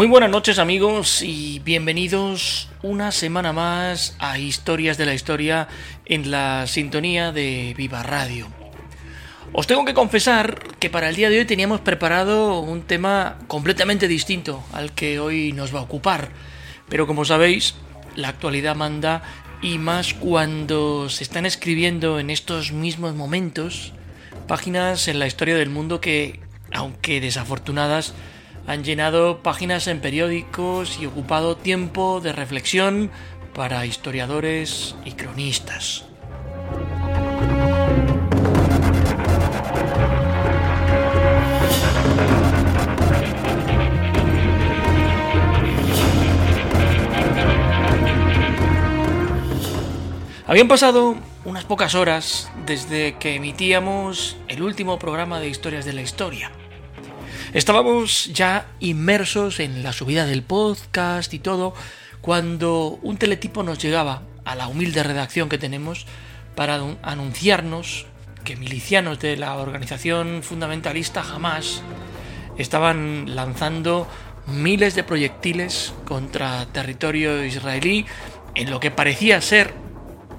Muy buenas noches amigos y bienvenidos una semana más a Historias de la Historia en la sintonía de Viva Radio. Os tengo que confesar que para el día de hoy teníamos preparado un tema completamente distinto al que hoy nos va a ocupar, pero como sabéis, la actualidad manda y más cuando se están escribiendo en estos mismos momentos páginas en la historia del mundo que, aunque desafortunadas, han llenado páginas en periódicos y ocupado tiempo de reflexión para historiadores y cronistas. Habían pasado unas pocas horas desde que emitíamos el último programa de Historias de la Historia. Estábamos ya inmersos en la subida del podcast y todo cuando un teletipo nos llegaba a la humilde redacción que tenemos para anunciarnos que milicianos de la organización fundamentalista Hamas estaban lanzando miles de proyectiles contra territorio israelí en lo que parecía ser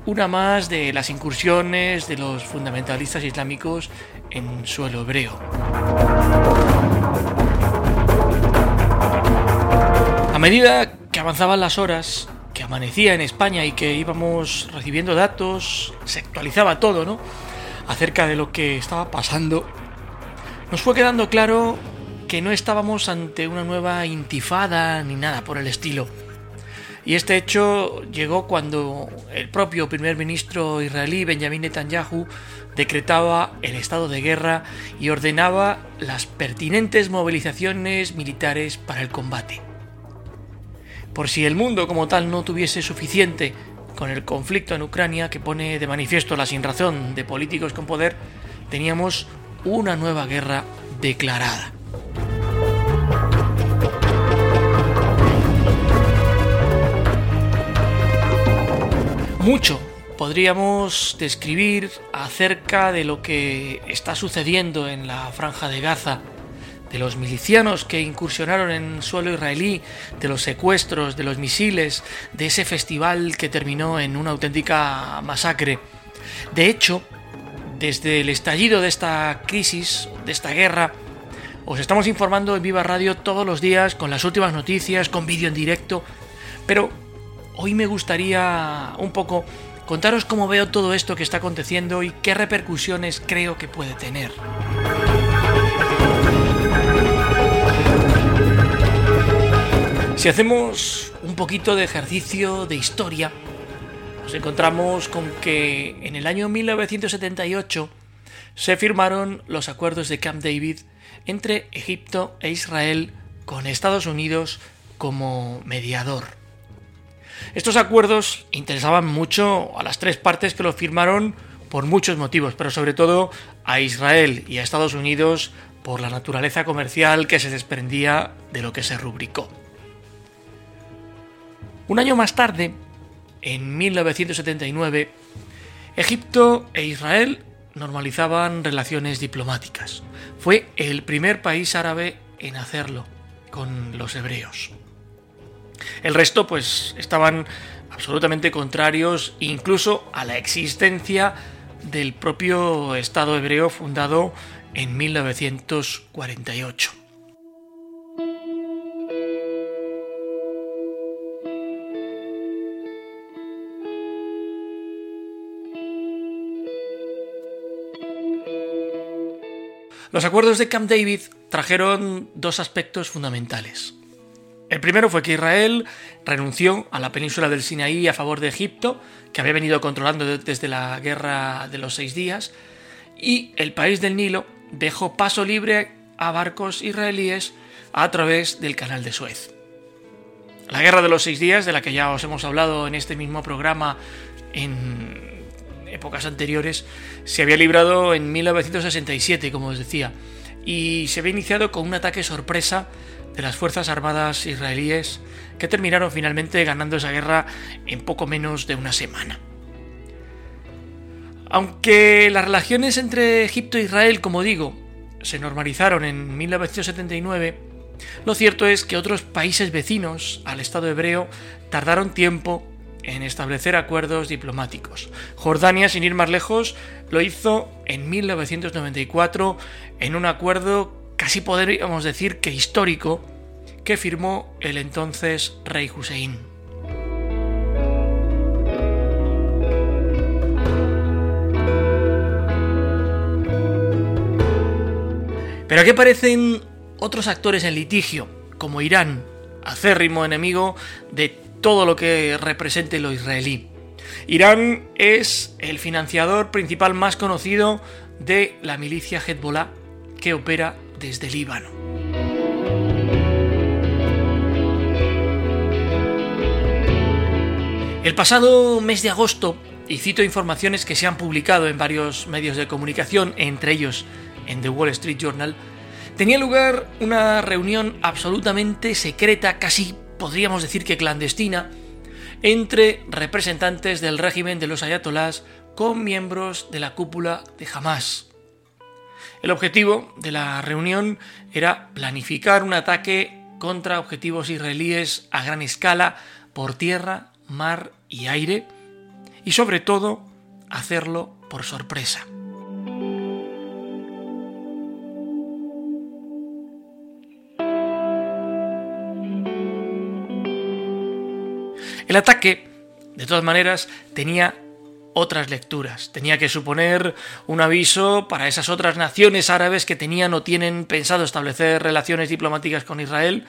una más de las incursiones de los fundamentalistas islámicos en suelo hebreo. Medida que avanzaban las horas, que amanecía en España y que íbamos recibiendo datos, se actualizaba todo, ¿no? Acerca de lo que estaba pasando, nos fue quedando claro que no estábamos ante una nueva intifada ni nada por el estilo. Y este hecho llegó cuando el propio primer ministro israelí Benjamin Netanyahu decretaba el estado de guerra y ordenaba las pertinentes movilizaciones militares para el combate. Por si el mundo como tal no tuviese suficiente con el conflicto en Ucrania que pone de manifiesto la sinrazón de políticos con poder, teníamos una nueva guerra declarada. Mucho podríamos describir acerca de lo que está sucediendo en la franja de Gaza, de los milicianos que incursionaron en suelo israelí, de los secuestros, de los misiles, de ese festival que terminó en una auténtica masacre. De hecho, desde el estallido de esta crisis, de esta guerra, os estamos informando en Viva Radio todos los días con las últimas noticias, con vídeo en directo, pero hoy me gustaría un poco contaros cómo veo todo esto que está aconteciendo y qué repercusiones creo que puede tener. Si hacemos un poquito de ejercicio de historia, nos encontramos con que en el año 1978 se firmaron los acuerdos de Camp David entre Egipto e Israel con Estados Unidos como mediador. Estos acuerdos interesaban mucho a las tres partes que lo firmaron por muchos motivos, pero sobre todo a Israel y a Estados Unidos por la naturaleza comercial que se desprendía de lo que se rubricó. Un año más tarde, en 1979, Egipto e Israel normalizaban relaciones diplomáticas. Fue el primer país árabe en hacerlo con los hebreos. El resto, pues, estaban absolutamente contrarios incluso a la existencia del propio Estado hebreo fundado en 1948. Los acuerdos de Camp David trajeron dos aspectos fundamentales. El primero fue que Israel renunció a la península del Sinaí a favor de Egipto, que había venido controlando desde la guerra de los seis días, y el país del Nilo dejó paso libre a barcos israelíes a través del canal de Suez. La guerra de los seis días, de la que ya os hemos hablado en este mismo programa en épocas anteriores, se había librado en 1967, como os decía, y se había iniciado con un ataque sorpresa de las Fuerzas Armadas israelíes que terminaron finalmente ganando esa guerra en poco menos de una semana. Aunque las relaciones entre Egipto e Israel, como digo, se normalizaron en 1979, lo cierto es que otros países vecinos al Estado hebreo tardaron tiempo en establecer acuerdos diplomáticos. Jordania, sin ir más lejos, lo hizo en 1994 en un acuerdo casi podríamos decir que histórico que firmó el entonces rey Hussein. Pero aquí aparecen otros actores en litigio, como Irán, acérrimo enemigo de todo lo que represente lo israelí. Irán es el financiador principal más conocido de la milicia Hezbollah que opera desde Líbano. El pasado mes de agosto, y cito informaciones que se han publicado en varios medios de comunicación, entre ellos en The Wall Street Journal, tenía lugar una reunión absolutamente secreta, casi podríamos decir que clandestina, entre representantes del régimen de los ayatolás con miembros de la cúpula de Hamas. El objetivo de la reunión era planificar un ataque contra objetivos israelíes a gran escala por tierra, mar y aire, y sobre todo hacerlo por sorpresa. El ataque, de todas maneras, tenía otras lecturas. Tenía que suponer un aviso para esas otras naciones árabes que tenían o tienen pensado establecer relaciones diplomáticas con Israel,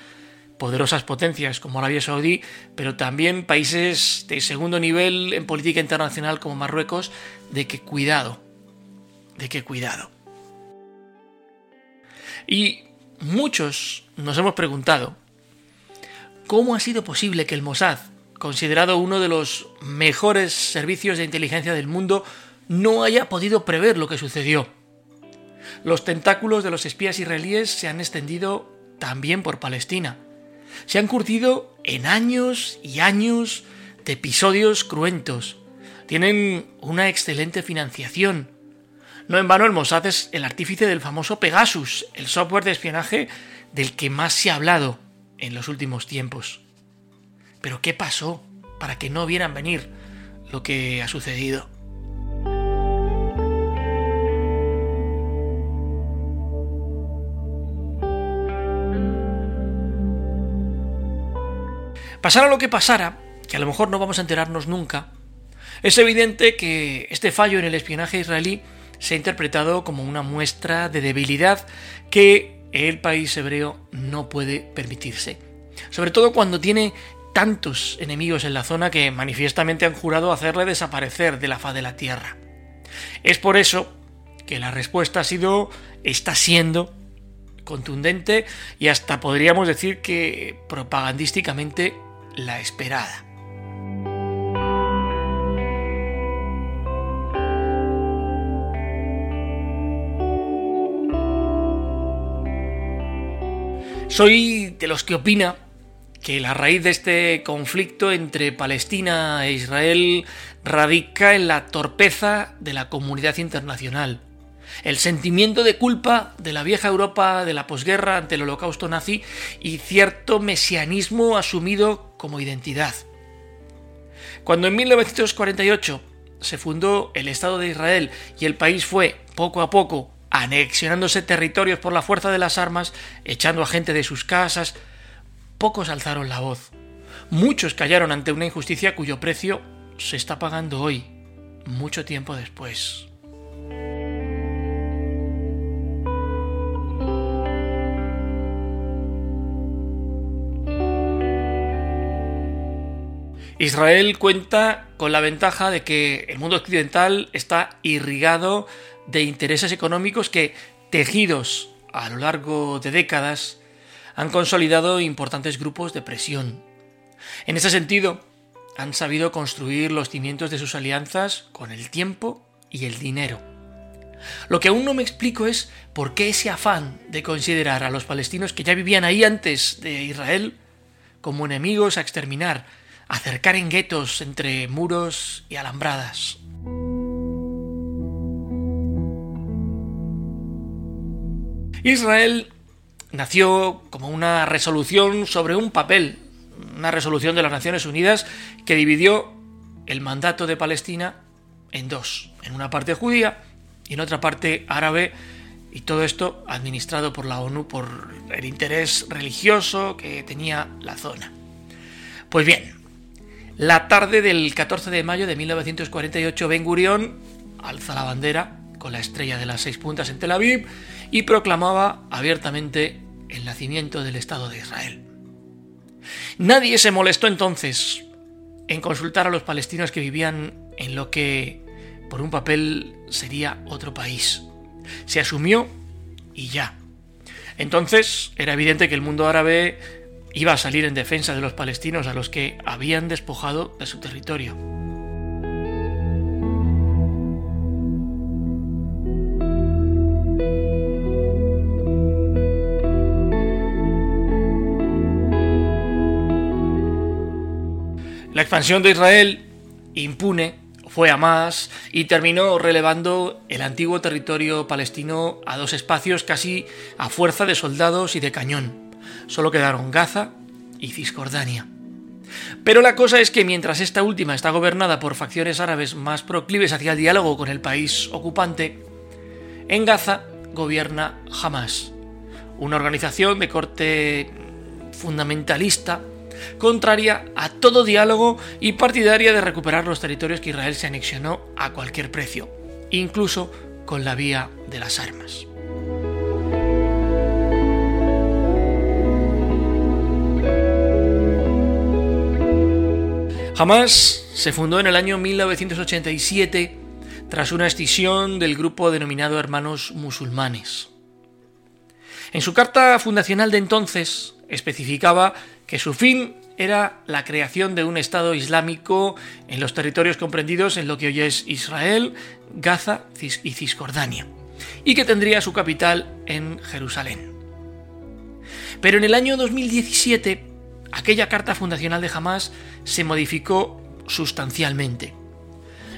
poderosas potencias como Arabia Saudí, pero también países de segundo nivel en política internacional como Marruecos, de que cuidado, de que cuidado. Y muchos nos hemos preguntado, ¿cómo ha sido posible que el Mossad, considerado uno de los mejores servicios de inteligencia del mundo, no haya podido prever lo que sucedió. Los tentáculos de los espías israelíes se han extendido también por Palestina. Se han curtido en años y años de episodios cruentos. Tienen una excelente financiación. No en vano el Mossad es el artífice del famoso Pegasus, el software de espionaje del que más se ha hablado en los últimos tiempos. Pero ¿qué pasó para que no vieran venir lo que ha sucedido? Pasara lo que pasara, que a lo mejor no vamos a enterarnos nunca, es evidente que este fallo en el espionaje israelí se ha interpretado como una muestra de debilidad que el país hebreo no puede permitirse. Sobre todo cuando tiene tantos enemigos en la zona que manifiestamente han jurado hacerle desaparecer de la faz de la tierra. Es por eso que la respuesta ha sido, está siendo contundente y hasta podríamos decir que propagandísticamente la esperada. Soy de los que opina que la raíz de este conflicto entre Palestina e Israel radica en la torpeza de la comunidad internacional, el sentimiento de culpa de la vieja Europa de la posguerra ante el holocausto nazi y cierto mesianismo asumido como identidad. Cuando en 1948 se fundó el Estado de Israel y el país fue, poco a poco, anexionándose territorios por la fuerza de las armas, echando a gente de sus casas, Pocos alzaron la voz. Muchos callaron ante una injusticia cuyo precio se está pagando hoy, mucho tiempo después. Israel cuenta con la ventaja de que el mundo occidental está irrigado de intereses económicos que, tejidos a lo largo de décadas, han consolidado importantes grupos de presión. En ese sentido, han sabido construir los cimientos de sus alianzas con el tiempo y el dinero. Lo que aún no me explico es por qué ese afán de considerar a los palestinos que ya vivían ahí antes de Israel como enemigos a exterminar, acercar en guetos entre muros y alambradas. Israel nació como una resolución sobre un papel, una resolución de las Naciones Unidas que dividió el mandato de Palestina en dos, en una parte judía y en otra parte árabe, y todo esto administrado por la ONU por el interés religioso que tenía la zona. Pues bien, la tarde del 14 de mayo de 1948 Ben Gurión alza la bandera con la estrella de las seis puntas en Tel Aviv y proclamaba abiertamente el nacimiento del Estado de Israel. Nadie se molestó entonces en consultar a los palestinos que vivían en lo que por un papel sería otro país. Se asumió y ya. Entonces era evidente que el mundo árabe iba a salir en defensa de los palestinos a los que habían despojado de su territorio. Expansión de Israel, impune, fue a más y terminó relevando el antiguo territorio palestino a dos espacios casi a fuerza de soldados y de cañón. Solo quedaron Gaza y Cisjordania. Pero la cosa es que mientras esta última está gobernada por facciones árabes más proclives hacia el diálogo con el país ocupante, en Gaza gobierna Hamas, una organización de corte fundamentalista contraria a todo diálogo y partidaria de recuperar los territorios que Israel se anexionó a cualquier precio, incluso con la vía de las armas. Hamas se fundó en el año 1987 tras una escisión del grupo denominado Hermanos Musulmanes. En su carta fundacional de entonces especificaba que su fin era la creación de un Estado islámico en los territorios comprendidos en lo que hoy es Israel, Gaza y Cisjordania, y que tendría su capital en Jerusalén. Pero en el año 2017, aquella carta fundacional de Hamas se modificó sustancialmente.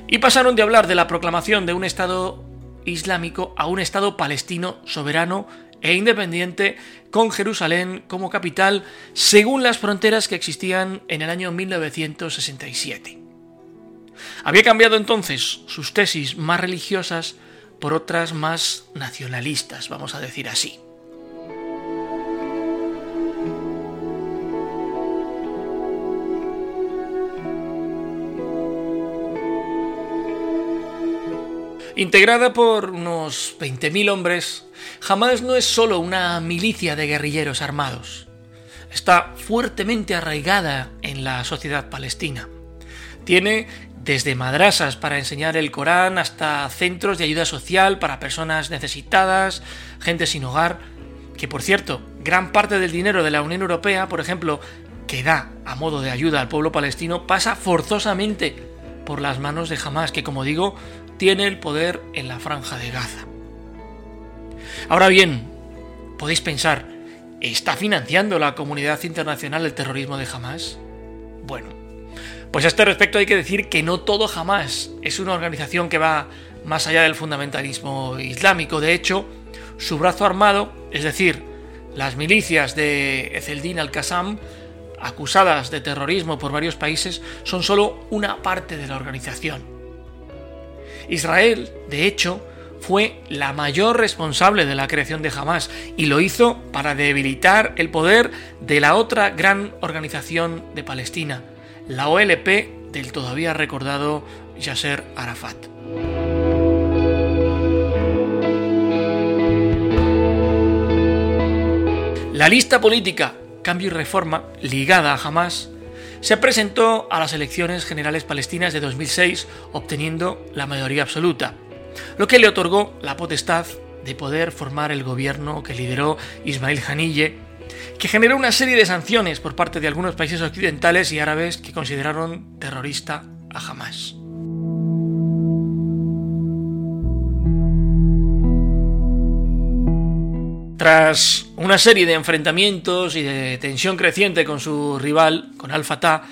Y pasaron de hablar de la proclamación de un Estado islámico a un Estado palestino soberano e independiente con Jerusalén como capital según las fronteras que existían en el año 1967. Había cambiado entonces sus tesis más religiosas por otras más nacionalistas, vamos a decir así. Integrada por unos 20.000 hombres, Hamas no es solo una milicia de guerrilleros armados. Está fuertemente arraigada en la sociedad palestina. Tiene desde madrasas para enseñar el Corán hasta centros de ayuda social para personas necesitadas, gente sin hogar, que por cierto, gran parte del dinero de la Unión Europea, por ejemplo, que da a modo de ayuda al pueblo palestino, pasa forzosamente por las manos de Hamas, que como digo, tiene el poder en la franja de Gaza. Ahora bien, podéis pensar, ¿está financiando la comunidad internacional el terrorismo de Hamas? Bueno, pues a este respecto hay que decir que no todo Hamas es una organización que va más allá del fundamentalismo islámico. De hecho, su brazo armado, es decir, las milicias de Ezeldin al-Qassam, acusadas de terrorismo por varios países, son solo una parte de la organización. Israel, de hecho, fue la mayor responsable de la creación de Hamas y lo hizo para debilitar el poder de la otra gran organización de Palestina, la OLP del todavía recordado Yasser Arafat. La lista política Cambio y Reforma, ligada a Hamas, se presentó a las elecciones generales palestinas de 2006 obteniendo la mayoría absoluta, lo que le otorgó la potestad de poder formar el gobierno que lideró Ismail Haniyeh, que generó una serie de sanciones por parte de algunos países occidentales y árabes que consideraron terrorista a Hamas. Tras una serie de enfrentamientos y de tensión creciente con su rival, con Al-Fatah,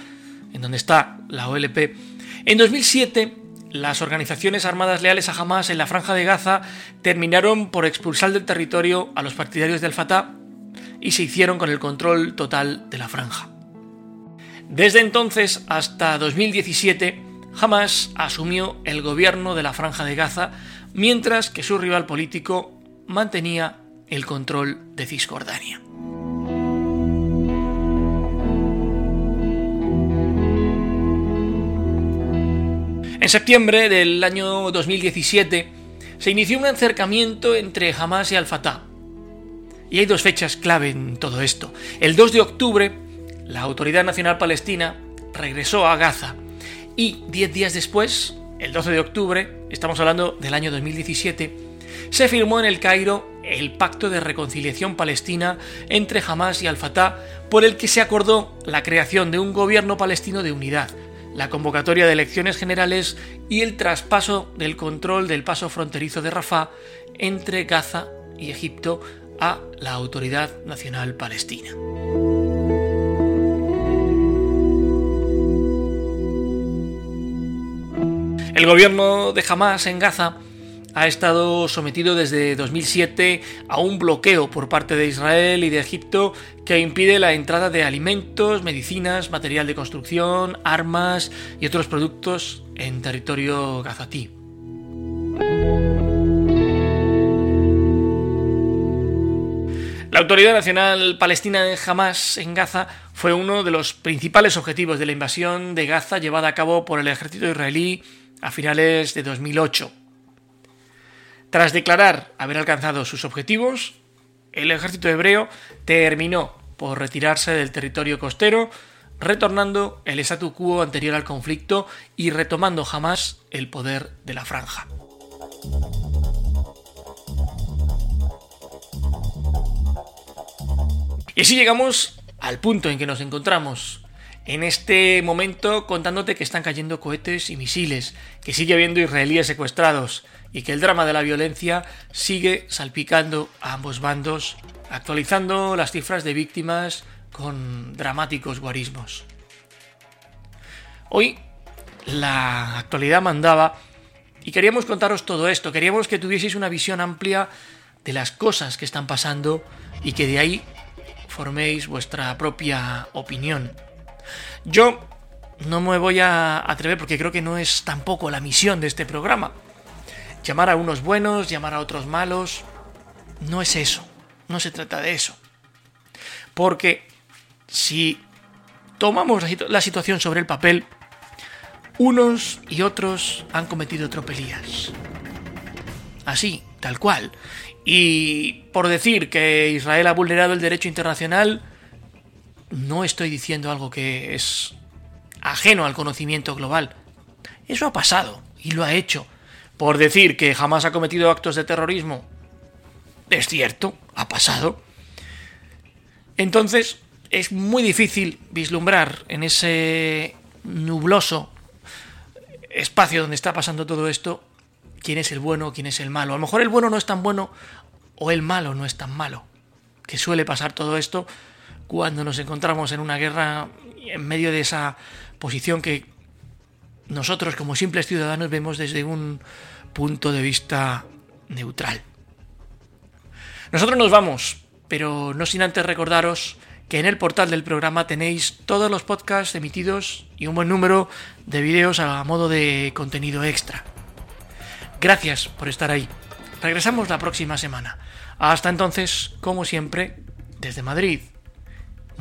en donde está la OLP, en 2007 las organizaciones armadas leales a Hamas en la franja de Gaza terminaron por expulsar del territorio a los partidarios del Fatah y se hicieron con el control total de la franja. Desde entonces hasta 2017, Hamas asumió el gobierno de la franja de Gaza, mientras que su rival político mantenía el control de Cisjordania. En septiembre del año 2017 se inició un acercamiento entre Hamas y Al-Fatah. Y hay dos fechas clave en todo esto. El 2 de octubre, la Autoridad Nacional Palestina regresó a Gaza y 10 días después, el 12 de octubre, estamos hablando del año 2017, se firmó en el Cairo el Pacto de Reconciliación Palestina entre Hamas y Al-Fatah, por el que se acordó la creación de un gobierno palestino de unidad, la convocatoria de elecciones generales y el traspaso del control del paso fronterizo de Rafah entre Gaza y Egipto a la Autoridad Nacional Palestina. El gobierno de Hamas en Gaza ha estado sometido desde 2007 a un bloqueo por parte de Israel y de Egipto que impide la entrada de alimentos, medicinas, material de construcción, armas y otros productos en territorio gazatí. La Autoridad Nacional Palestina de Hamas en Gaza fue uno de los principales objetivos de la invasión de Gaza llevada a cabo por el ejército israelí a finales de 2008. Tras declarar haber alcanzado sus objetivos, el ejército hebreo terminó por retirarse del territorio costero, retornando el statu quo anterior al conflicto y retomando jamás el poder de la franja. Y así llegamos al punto en que nos encontramos en este momento contándote que están cayendo cohetes y misiles, que sigue habiendo israelíes secuestrados, y que el drama de la violencia sigue salpicando a ambos bandos, actualizando las cifras de víctimas con dramáticos guarismos. Hoy la actualidad mandaba y queríamos contaros todo esto, queríamos que tuvieseis una visión amplia de las cosas que están pasando y que de ahí forméis vuestra propia opinión. Yo no me voy a atrever porque creo que no es tampoco la misión de este programa llamar a unos buenos, llamar a otros malos. No es eso, no se trata de eso. Porque si tomamos la situación sobre el papel, unos y otros han cometido tropelías. Así, tal cual. Y por decir que Israel ha vulnerado el derecho internacional, no estoy diciendo algo que es ajeno al conocimiento global. Eso ha pasado y lo ha hecho por decir que jamás ha cometido actos de terrorismo. Es cierto, ha pasado. Entonces, es muy difícil vislumbrar en ese nubloso espacio donde está pasando todo esto quién es el bueno, quién es el malo. A lo mejor el bueno no es tan bueno o el malo no es tan malo. Que suele pasar todo esto cuando nos encontramos en una guerra en medio de esa posición que nosotros como simples ciudadanos vemos desde un punto de vista neutral. Nosotros nos vamos, pero no sin antes recordaros que en el portal del programa tenéis todos los podcasts emitidos y un buen número de vídeos a modo de contenido extra. Gracias por estar ahí. Regresamos la próxima semana. Hasta entonces, como siempre, desde Madrid,